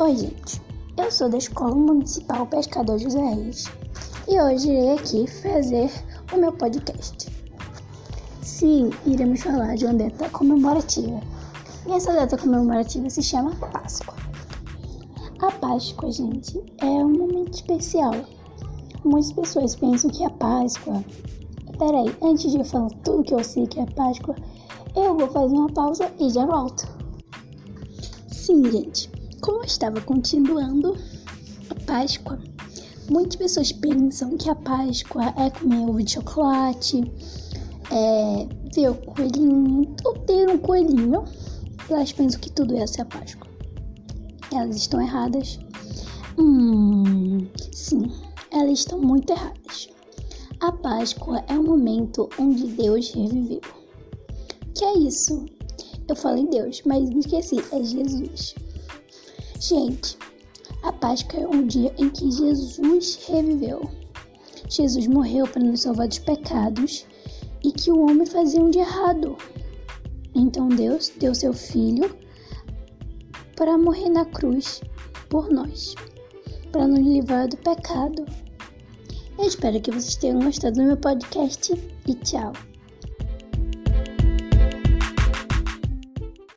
Oi, gente. Eu sou da Escola Municipal Pescador José Reis e hoje irei aqui fazer o meu podcast. Sim, iremos falar de uma data comemorativa. E essa data comemorativa se chama Páscoa. A Páscoa, gente, é um momento especial. Muitas pessoas pensam que a Páscoa. Peraí, antes de eu falar tudo que eu sei que é Páscoa, eu vou fazer uma pausa e já volto. Sim, gente, como eu estava continuando a Páscoa, muitas pessoas pensam que a Páscoa é comer ovo de chocolate, é ver o coelhinho, ou ter um coelhinho. Elas pensam que tudo essa é a Páscoa. Elas estão erradas. Hum, sim, elas estão muito erradas. A Páscoa é o momento onde Deus reviveu. Que é isso? Eu falei Deus, mas me esqueci, é Jesus. Gente, a Páscoa é um dia em que Jesus reviveu. Jesus morreu para nos salvar dos pecados e que o homem fazia um de errado. Então Deus deu seu filho para morrer na cruz por nós, para nos livrar do pecado. Eu espero que vocês tenham gostado do meu podcast e tchau.